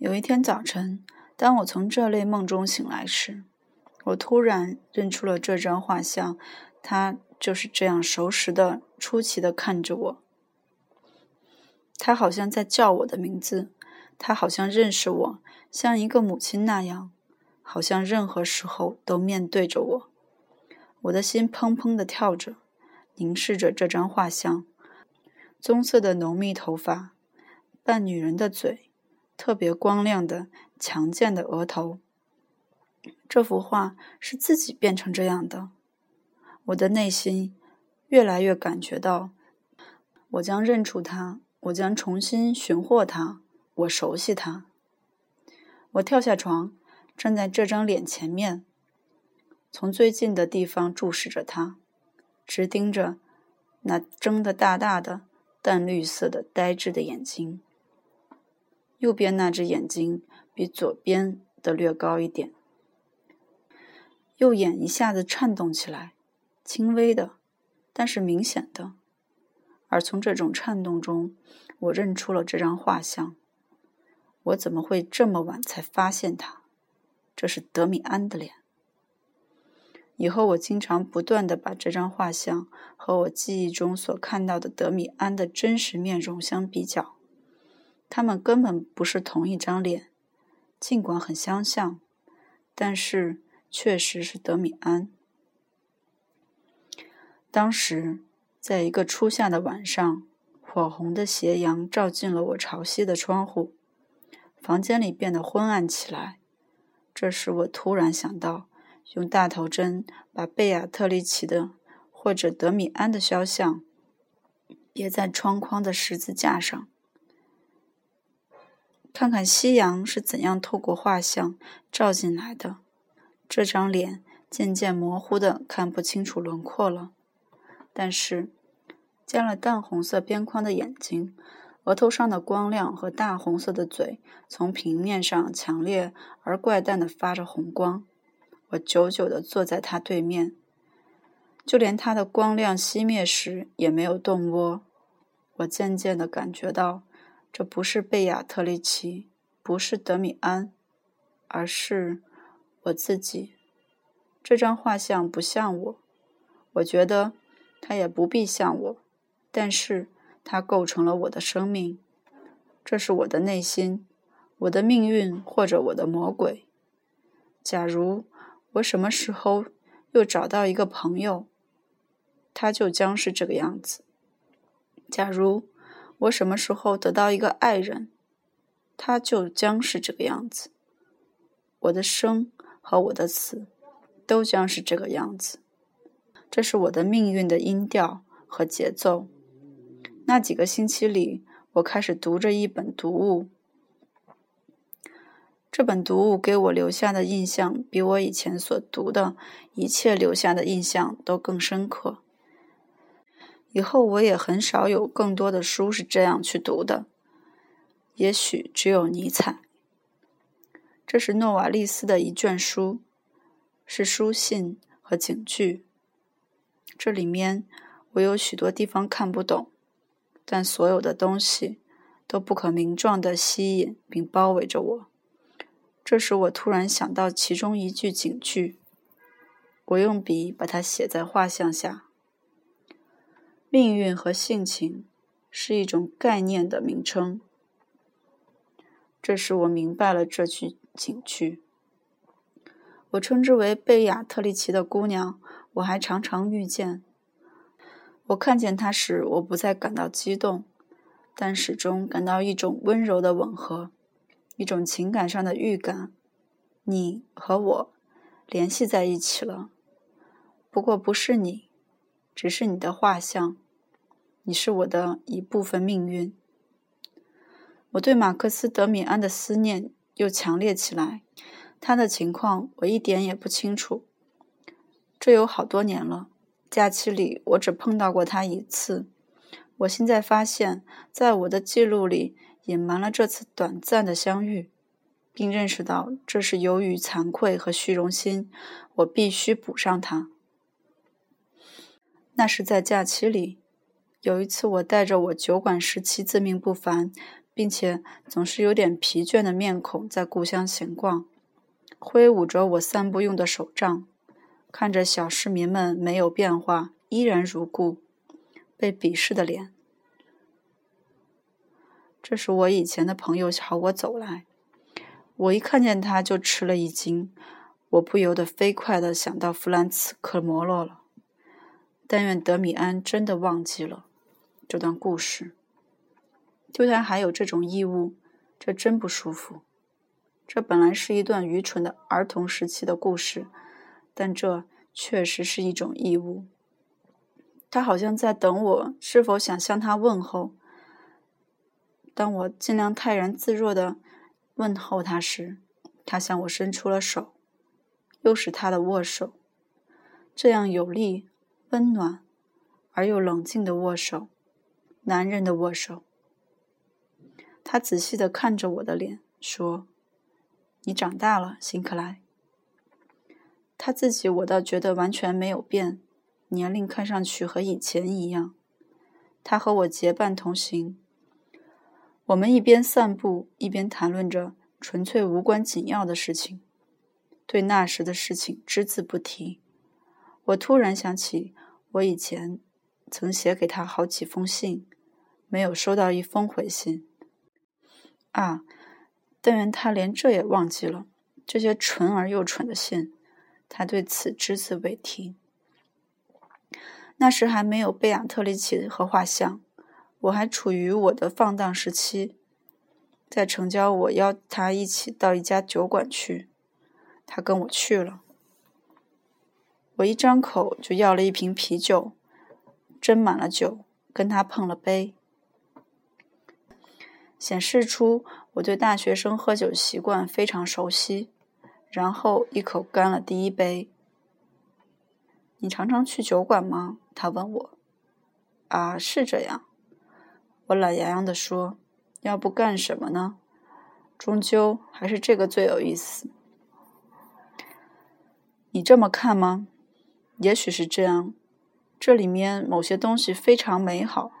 有一天早晨，当我从这类梦中醒来时，我突然认出了这张画像，他就是这样熟识的、出奇的看着我。他好像在叫我的名字，他好像认识我，像一个母亲那样，好像任何时候都面对着我。我的心砰砰地跳着，凝视着这张画像。棕色的浓密头发，半女人的嘴，特别光亮的、强健的额头。这幅画是自己变成这样的。我的内心越来越感觉到，我将认出他，我将重新寻获他，我熟悉他。我跳下床，站在这张脸前面，从最近的地方注视着他，直盯着那睁得大大的。淡绿色的呆滞的眼睛，右边那只眼睛比左边的略高一点，右眼一下子颤动起来，轻微的，但是明显的。而从这种颤动中，我认出了这张画像。我怎么会这么晚才发现它？这是德米安的脸。以后我经常不断地把这张画像和我记忆中所看到的德米安的真实面容相比较，他们根本不是同一张脸，尽管很相像，但是确实是德米安。当时，在一个初夏的晚上，火红的斜阳照进了我朝西的窗户，房间里变得昏暗起来。这时，我突然想到。用大头针把贝亚特丽奇的或者德米安的肖像别在窗框的十字架上，看看夕阳是怎样透过画像照进来的。这张脸渐渐模糊的看不清楚轮廓了，但是加了淡红色边框的眼睛，额头上的光亮和大红色的嘴从平面上强烈而怪诞的发着红光。我久久地坐在他对面，就连他的光亮熄灭时也没有动窝。我渐渐地感觉到，这不是贝亚特丽奇，不是德米安，而是我自己。这张画像不像我，我觉得它也不必像我，但是它构成了我的生命。这是我的内心，我的命运，或者我的魔鬼。假如。我什么时候又找到一个朋友，他就将是这个样子。假如我什么时候得到一个爱人，他就将是这个样子。我的生和我的死都将是这个样子。这是我的命运的音调和节奏。那几个星期里，我开始读着一本读物。这本读物给我留下的印象，比我以前所读的一切留下的印象都更深刻。以后我也很少有更多的书是这样去读的，也许只有尼采。这是诺瓦利斯的一卷书，是书信和警句。这里面我有许多地方看不懂，但所有的东西都不可名状地吸引并包围着我。这时，我突然想到其中一句警句，我用笔把它写在画像下。命运和性情是一种概念的名称。这时，我明白了这句警句。我称之为贝亚特丽奇的姑娘，我还常常遇见。我看见她时，我不再感到激动，但始终感到一种温柔的吻合。一种情感上的预感，你和我联系在一起了。不过不是你，只是你的画像。你是我的一部分命运。我对马克思·德米安的思念又强烈起来。他的情况我一点也不清楚。这有好多年了。假期里我只碰到过他一次。我现在发现，在我的记录里。隐瞒了这次短暂的相遇，并认识到这是由于惭愧和虚荣心，我必须补上它。那是在假期里，有一次我带着我酒馆时期自命不凡、并且总是有点疲倦的面孔在故乡闲逛，挥舞着我散步用的手杖，看着小市民们没有变化，依然如故，被鄙视的脸。这是我以前的朋友朝我走来，我一看见他就吃了一惊，我不由得飞快地想到弗兰茨·克摩洛了。但愿德米安真的忘记了这段故事。就他还有这种义务，这真不舒服。这本来是一段愚蠢的儿童时期的故事，但这确实是一种义务。他好像在等我是否想向他问候。当我尽量泰然自若地问候他时，他向我伸出了手，又是他的握手，这样有力、温暖而又冷静的握手，男人的握手。他仔细的看着我的脸，说：“你长大了，辛克莱。”他自己我倒觉得完全没有变，年龄看上去和以前一样。他和我结伴同行，我们一边散步一边谈论着纯粹无关紧要的事情，对那时的事情只字不提。我突然想起，我以前曾写给他好几封信，没有收到一封回信。啊！但愿他连这也忘记了。这些蠢而又蠢的信，他对此只字未提。那时还没有贝亚特里奇和画像，我还处于我的放荡时期。在城郊，我邀他一起到一家酒馆去，他跟我去了。我一张口就要了一瓶啤酒，斟满了酒，跟他碰了杯。显示出我对大学生喝酒习惯非常熟悉，然后一口干了第一杯。你常常去酒馆吗？他问我。啊，是这样。我懒洋洋地说。要不干什么呢？终究还是这个最有意思。你这么看吗？也许是这样。这里面某些东西非常美好，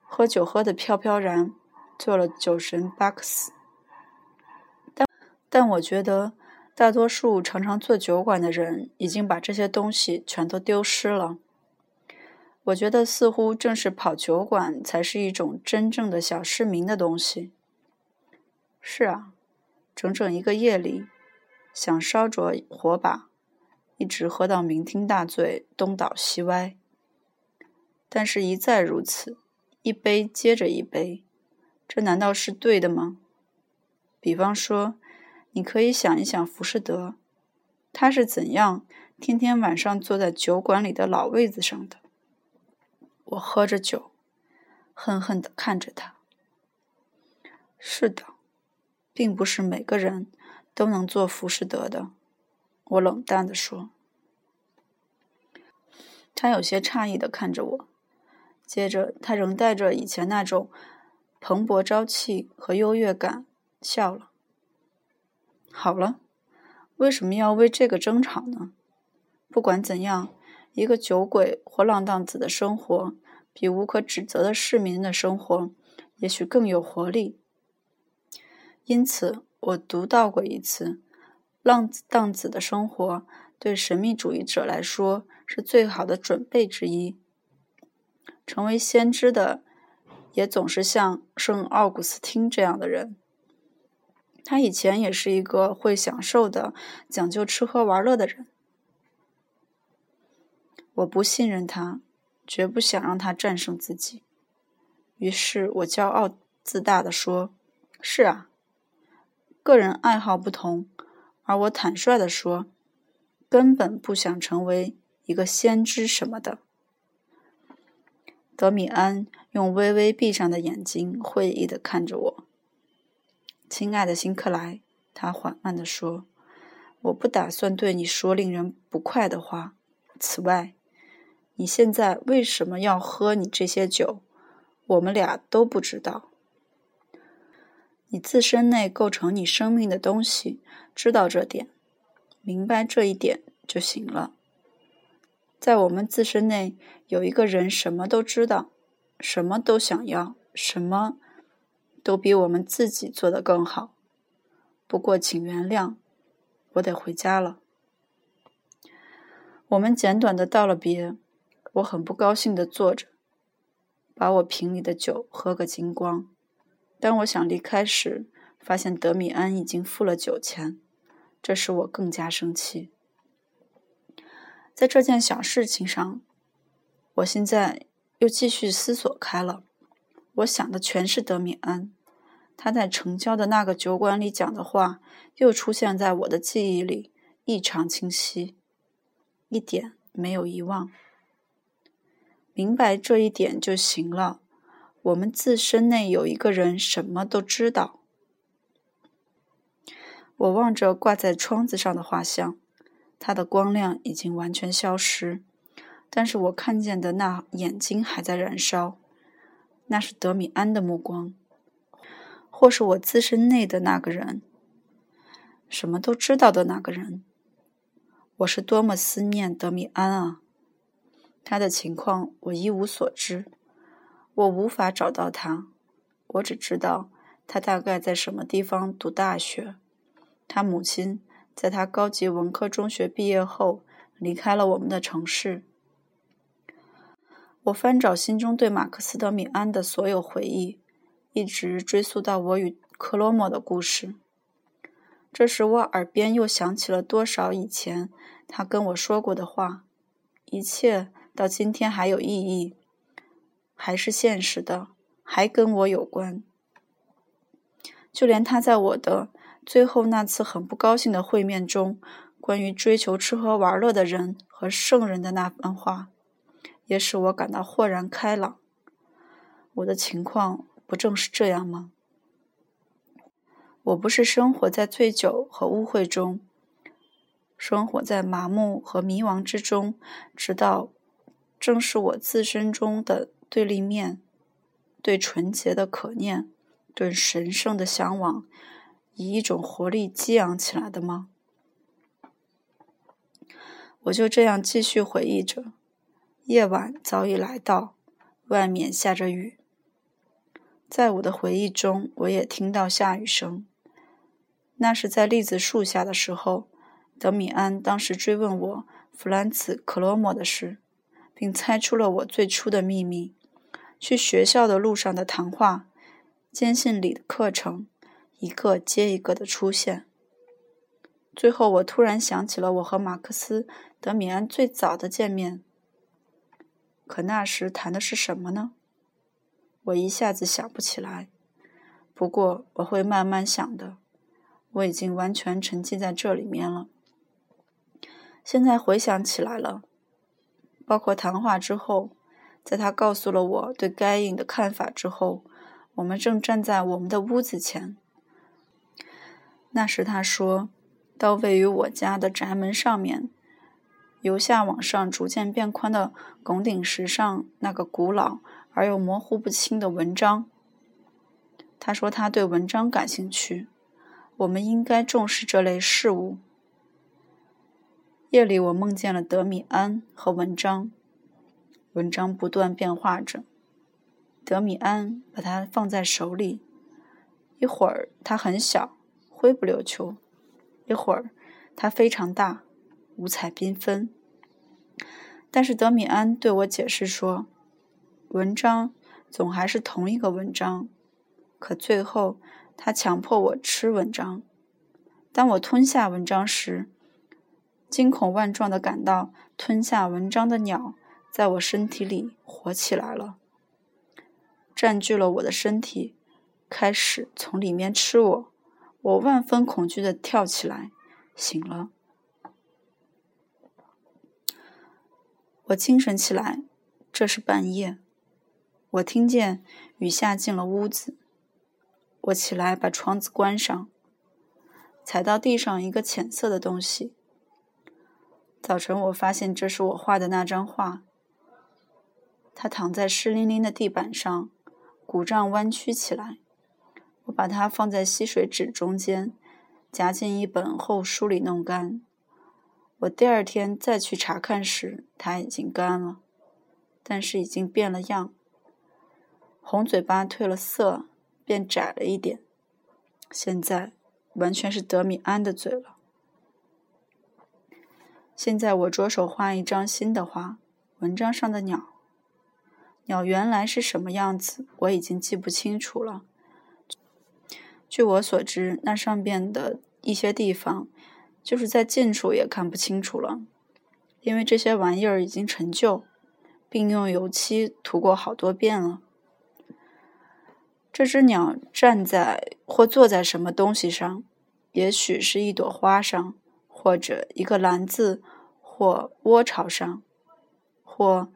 喝酒喝得飘飘然。做了酒神巴克斯，但但我觉得大多数常常做酒馆的人已经把这些东西全都丢失了。我觉得似乎正是跑酒馆才是一种真正的小市民的东西。是啊，整整一个夜里，想烧着火把，一直喝到酩酊大醉，东倒西歪。但是，一再如此，一杯接着一杯。这难道是对的吗？比方说，你可以想一想浮士德，他是怎样天天晚上坐在酒馆里的老位子上的。我喝着酒，恨恨地看着他。是的，并不是每个人都能做浮士德的。我冷淡地说。他有些诧异地看着我，接着他仍带着以前那种。蓬勃朝气和优越感，笑了。好了，为什么要为这个争吵呢？不管怎样，一个酒鬼或浪荡子的生活，比无可指责的市民的生活，也许更有活力。因此，我读到过一次，浪子荡子的生活对神秘主义者来说是最好的准备之一。成为先知的。也总是像圣奥古斯汀这样的人。他以前也是一个会享受的、讲究吃喝玩乐的人。我不信任他，绝不想让他战胜自己。于是我骄傲自大地说：“是啊，个人爱好不同。”而我坦率地说：“根本不想成为一个先知什么的。”德米安用微微闭上的眼睛会意地看着我。亲爱的辛克莱，他缓慢地说：“我不打算对你说令人不快的话。此外，你现在为什么要喝你这些酒？我们俩都不知道。你自身内构成你生命的东西，知道这点，明白这一点就行了。”在我们自身内有一个人，什么都知道，什么都想要，什么都比我们自己做得更好。不过，请原谅，我得回家了。我们简短的道了别，我很不高兴的坐着，把我瓶里的酒喝个精光。当我想离开时，发现德米安已经付了酒钱，这使我更加生气。在这件小事情上，我现在又继续思索开了。我想的全是德米安，他在城郊的那个酒馆里讲的话，又出现在我的记忆里，异常清晰，一点没有遗忘。明白这一点就行了。我们自身内有一个人什么都知道。我望着挂在窗子上的画像，它的光亮已经完全消失，但是我看见的那眼睛还在燃烧。那是德米安的目光，或是我自身内的那个人，什么都知道的那个人。我是多么思念德米安啊！他的情况我一无所知。我无法找到他，我只知道他大概在什么地方读大学。他母亲在他高级文科中学毕业后离开了我们的城市。我翻找心中对马克思德米安的所有回忆，一直追溯到我与克罗莫的故事。这时，我耳边又响起了多少以前他跟我说过的话，一切到今天还有意义。还是现实的，还跟我有关。就连他在我的最后那次很不高兴的会面中，关于追求吃喝玩乐的人和圣人的那番话，也使我感到豁然开朗。我的情况不正是这样吗？我不是生活在醉酒和污秽中，生活在麻木和迷惘之中，直到正是我自身中的。对立面，对纯洁的可念，对神圣的向往，以一种活力激昂起来的吗？我就这样继续回忆着。夜晚早已来到，外面下着雨。在我的回忆中，我也听到下雨声。那是在栗子树下的时候，德米安当时追问我弗兰茨·克罗莫的事，并猜出了我最初的秘密。去学校的路上的谈话，坚信里的课程，一个接一个的出现。最后，我突然想起了我和马克思·德米安最早的见面。可那时谈的是什么呢？我一下子想不起来。不过我会慢慢想的。我已经完全沉浸在这里面了。现在回想起来了，包括谈话之后。在他告诉了我对该隐的看法之后，我们正站在我们的屋子前。那时他说到位于我家的宅门上面，由下往上逐渐变宽的拱顶石上那个古老而又模糊不清的文章。他说他对文章感兴趣，我们应该重视这类事物。夜里我梦见了德米安和文章。文章不断变化着，德米安把它放在手里，一会儿它很小，灰不溜秋；一会儿它非常大，五彩缤纷。但是德米安对我解释说，文章总还是同一个文章，可最后他强迫我吃文章。当我吞下文章时，惊恐万状的感到吞下文章的鸟。在我身体里活起来了，占据了我的身体，开始从里面吃我。我万分恐惧的跳起来，醒了。我精神起来，这是半夜。我听见雨下进了屋子。我起来把窗子关上，踩到地上一个浅色的东西。早晨我发现这是我画的那张画。他躺在湿淋淋的地板上，鼓胀弯曲起来。我把它放在吸水纸中间，夹进一本厚书里弄干。我第二天再去查看时，它已经干了，但是已经变了样。红嘴巴褪了色，变窄了一点。现在完全是德米安的嘴了。现在我着手画一张新的画，文章上的鸟。鸟原来是什么样子，我已经记不清楚了。据我所知，那上边的一些地方，就是在近处也看不清楚了，因为这些玩意儿已经陈旧，并用油漆涂过好多遍了。这只鸟站在或坐在什么东西上，也许是一朵花上，或者一个篮子，或窝巢上，或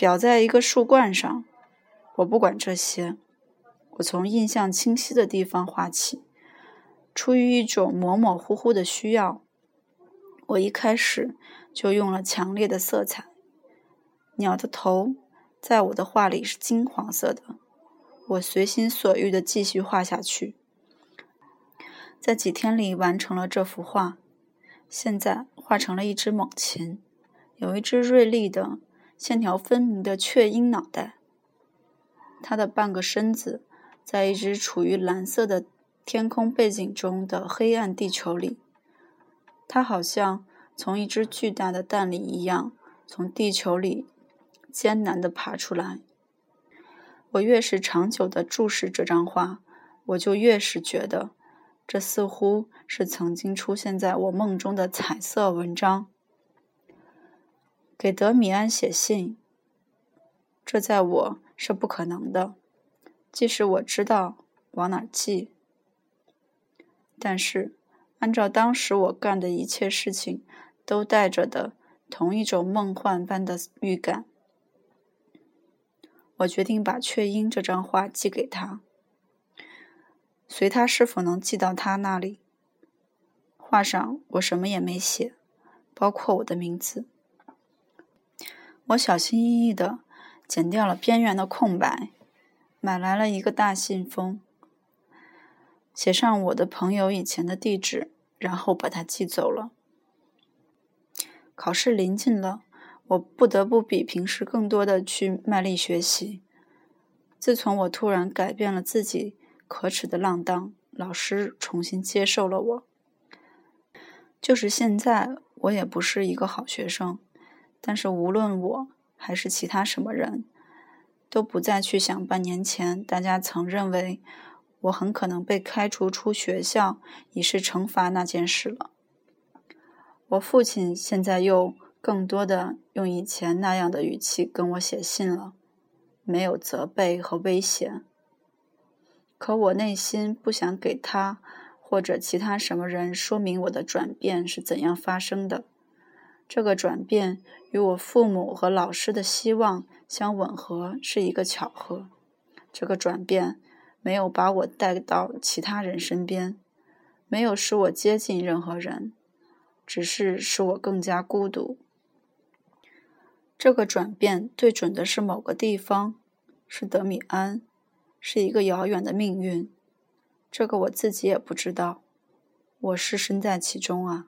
表在一个树冠上。我不管这些，我从印象清晰的地方画起，出于一种模模糊糊的需要，我一开始就用了强烈的色彩。鸟的头在我的画里是金黄色的。我随心所欲地继续画下去，在几天里完成了这幅画。现在画成了一只猛禽，有一只锐利的、线条分明的雀鹰脑袋。它的半个身子在一只处于蓝色的天空背景中的黑暗地球里。它好像从一只巨大的蛋里一样，从地球里艰难地爬出来。我越是长久地注视这张画，我就越是觉得，这似乎是曾经出现在我梦中的彩色文章。给德米安写信，这在我是不可能的，即使我知道往哪儿寄。但是，按照当时我干的一切事情，都带着的同一种梦幻般的预感。我决定把雀鹰这张画寄给他，随他是否能寄到他那里。画上我什么也没写，包括我的名字。我小心翼翼地剪掉了边缘的空白，买来了一个大信封，写上我的朋友以前的地址，然后把它寄走了。考试临近了。我不得不比平时更多的去卖力学习。自从我突然改变了自己可耻的浪荡，老师重新接受了我。就是现在，我也不是一个好学生，但是无论我还是其他什么人，都不再去想半年前大家曾认为我很可能被开除出学校以示惩罚那件事了。我父亲现在又。更多的用以前那样的语气跟我写信了，没有责备和威胁。可我内心不想给他或者其他什么人说明我的转变是怎样发生的。这个转变与我父母和老师的希望相吻合是一个巧合。这个转变没有把我带到其他人身边，没有使我接近任何人，只是使我更加孤独。这个转变对准的是某个地方，是德米安，是一个遥远的命运。这个我自己也不知道，我是身在其中啊。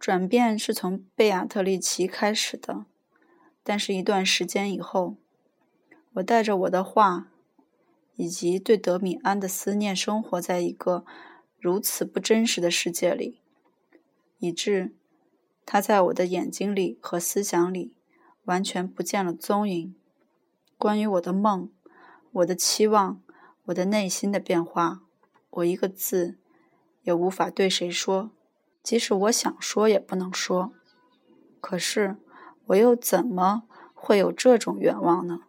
转变是从贝亚特丽奇开始的，但是一段时间以后，我带着我的画，以及对德米安的思念，生活在一个如此不真实的世界里，以致。他在我的眼睛里和思想里完全不见了踪影。关于我的梦、我的期望、我的内心的变化，我一个字也无法对谁说，即使我想说也不能说。可是，我又怎么会有这种愿望呢？